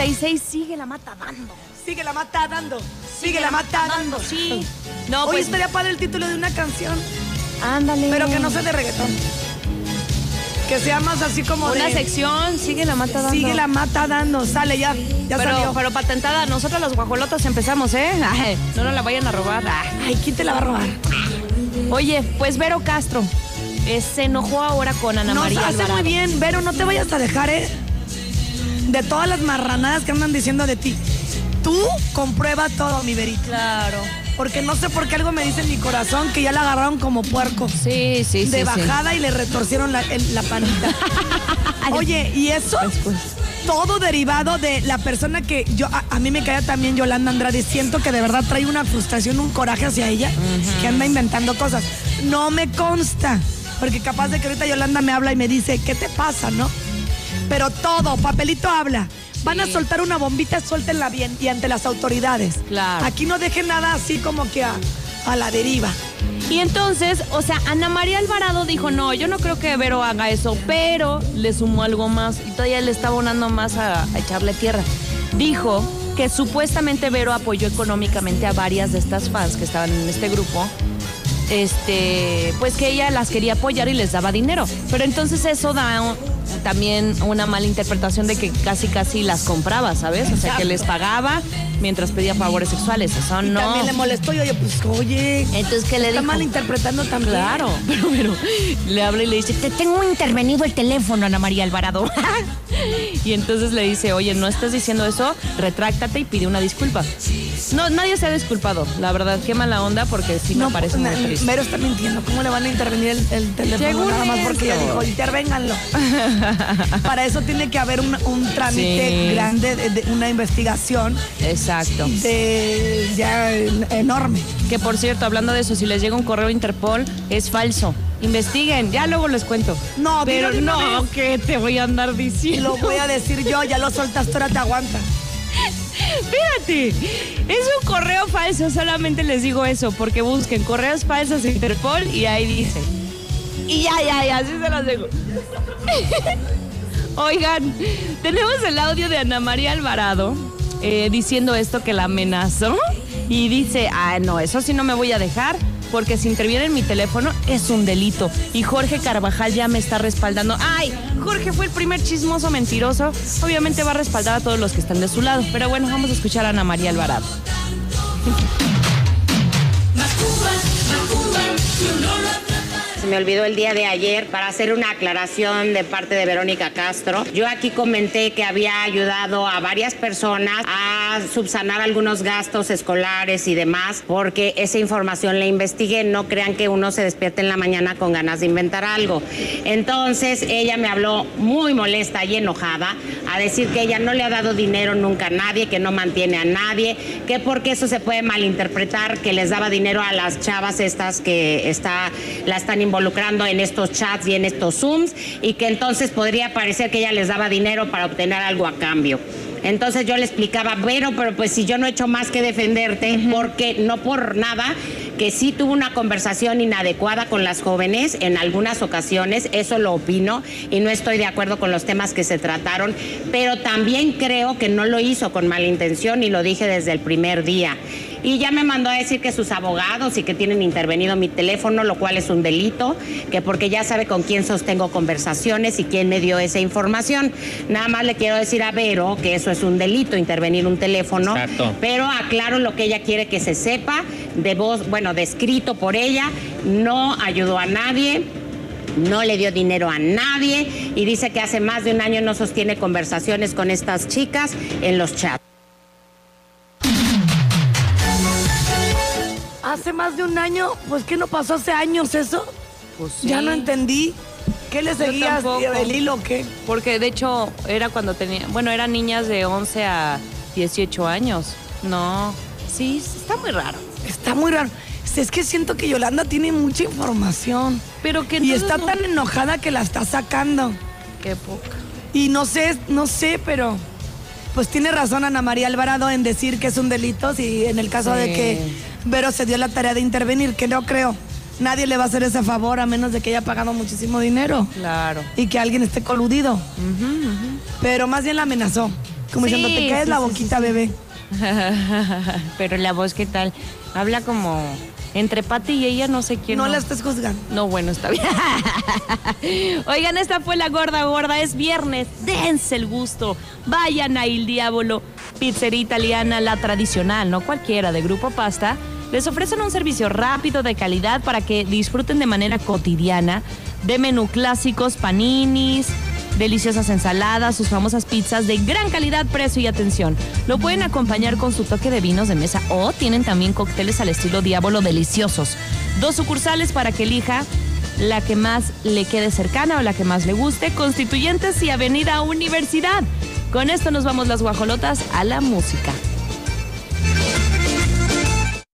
96 sigue la mata dando. Sigue la mata dando. Sigue la mata dando. Sí. No, Hoy pues estaría padre el título de una canción, ándale. pero que no sea de reggaetón. Que sea más así como Una de... sección, sigue la mata dando. Sigue la mata dando. Sale ya. Ya pero, salió. pero patentada, nosotros los guajolotas empezamos, ¿eh? Ay, no nos la vayan a robar. Ay. ¿quién te la va a robar? Oye, pues Vero Castro eh, se enojó ahora con Ana María hace Alvarado. muy bien, Vero, no te vayas a dejar, ¿eh? De todas las marranadas que andan diciendo de ti. Tú comprueba todo, mi Verito. Claro. Porque no sé por qué algo me dice en mi corazón que ya la agarraron como puerco. Sí, sí, sí. de sí. bajada y le retorcieron la, el- la panita. Oye, ¿y eso? Pues, Todo derivado de la persona que yo, a, a mí me caía también Yolanda Andrade. Siento que de verdad trae una frustración, un coraje hacia ella, que anda inventando cosas. No me consta, porque capaz de que ahorita Yolanda me habla y me dice, ¿qué te pasa, no? Pero todo, papelito habla. Van a soltar una bombita, suéltenla bien y ante las autoridades. Claro. Aquí no dejen nada así como que a, a la deriva. Y entonces, o sea, Ana María Alvarado dijo, no, yo no creo que Vero haga eso, pero le sumó algo más y todavía le está abonando más a, a echarle tierra. Dijo que supuestamente Vero apoyó económicamente a varias de estas fans que estaban en este grupo. Este, pues que ella las quería apoyar y les daba dinero. Pero entonces eso da un- también una mala interpretación de que casi casi las compraba, ¿sabes? O sea, que les pagaba mientras pedía favores sexuales. Eso Y no. también le molestó y oye, pues oye. Entonces, ¿qué le está dijo? mal interpretando también. Claro, pero, pero le habla y le dice, te tengo intervenido el teléfono, Ana María Alvarado. y entonces le dice, oye, no estás diciendo eso, retráctate y pide una disculpa. No, nadie se ha disculpado, la verdad, qué mala onda porque sí me No, parece muy na- triste. Mero está mintiendo. ¿Cómo le van a intervenir el, el teléfono Según nada más porque ella dijo, intervénganlo? Para eso tiene que haber un, un trámite Sí. grande, de, de una investigación Exacto. de ya en- enorme. Que por cierto, hablando de eso, si les llega un correo a Interpol, es falso. Investiguen, ya luego les cuento. No, pero no, que te voy a andar diciendo. lo voy a decir yo, ya lo soltaste, ahora te aguanta. Espérate, es un correo falso, solamente les digo eso, porque busquen correos falsos Interpol y ahí dice. Y ya, ya, ya, así se los dejo. Oigan, tenemos el audio de Ana María Alvarado eh, diciendo esto que la amenazó y dice, ah, no, eso sí no me voy a dejar. Porque si interviene en mi teléfono es un delito. Y Jorge Carvajal ya me está respaldando. ¡Ay! Jorge fue el primer chismoso mentiroso. Obviamente va a respaldar a todos los que están de su lado. Pero bueno, vamos a escuchar a Ana María Alvarado. Se me olvidó el día de ayer para hacer una aclaración de parte de Verónica Castro. Yo aquí comenté que había ayudado a varias personas a subsanar algunos gastos escolares y demás, porque esa información la investigué. No crean que uno se despierte en la mañana con ganas de inventar algo. Entonces ella me habló muy molesta y enojada a decir que ella no le ha dado dinero nunca a nadie, que no mantiene a nadie, que porque eso se puede malinterpretar, que les daba dinero a las chavas estas que está, la están involucrando en estos chats y en estos Zooms, y que entonces podría parecer que ella les daba dinero para obtener algo a cambio. Entonces yo le explicaba, bueno, pero pues si yo no he hecho más que defenderte, porque no por nada, que sí tuvo una conversación inadecuada con las jóvenes en algunas ocasiones, eso lo opino, y no estoy de acuerdo con los temas que se trataron, pero también creo que no lo hizo con mala intención y lo dije desde el primer día. Y ya me mandó a decir que sus abogados y que tienen intervenido mi teléfono, lo cual es un delito, que porque ya sabe con quién sostengo conversaciones y quién me dio esa información. Nada más le quiero decir a Vero que eso es un delito, intervenir un teléfono. Exacto. Pero aclaro lo que ella quiere que se sepa, de voz, bueno, descrito por ella, no ayudó a nadie. No le dio dinero a nadie y dice que hace más de un año no sostiene conversaciones con estas chicas en los chats. Hace más de un año, pues ¿qué no pasó hace años eso? Pues Ya no entendí. ¿Qué le seguías tampoco. el hilo o qué? Porque de hecho era cuando tenía, bueno, eran niñas de 11 a 18 años. No, sí, está muy raro. Está muy raro. Es que siento que Yolanda tiene mucha información. Pero que Y está no- tan enojada que la está sacando. Qué poca. Y no sé, no sé, pero pues tiene razón Ana María Alvarado en decir que es un delito si en el caso de que Vero se dio la tarea de intervenir, que no creo. Nadie le va a hacer ese favor a menos de que haya pagado muchísimo dinero Claro. y que alguien esté coludido. Pero más bien la amenazó. Como Sí, diciendo, te caes sí, la boquita, sí, bebé. Pero la voz, ¿qué tal? Habla como entre Pati y ella, no sé quién. No la estés juzgando. No, bueno, está bien. Oigan, esta fue la gorda gorda. Es viernes. Dense el gusto. Vayan a Il Diabolo, pizzería italiana, la tradicional, no cualquiera, de Grupo Pasta. Les ofrecen un servicio rápido de calidad para que disfruten de manera cotidiana de menú clásicos, paninis, deliciosas ensaladas, sus famosas pizzas de gran calidad, precio y atención. Lo pueden acompañar con su toque de vinos de mesa o tienen también cócteles al estilo Diablo deliciosos. Dos sucursales para que elija la que más le quede cercana o la que más le guste, Constituyentes y Avenida Universidad. Con esto nos vamos las guajolotas a la música.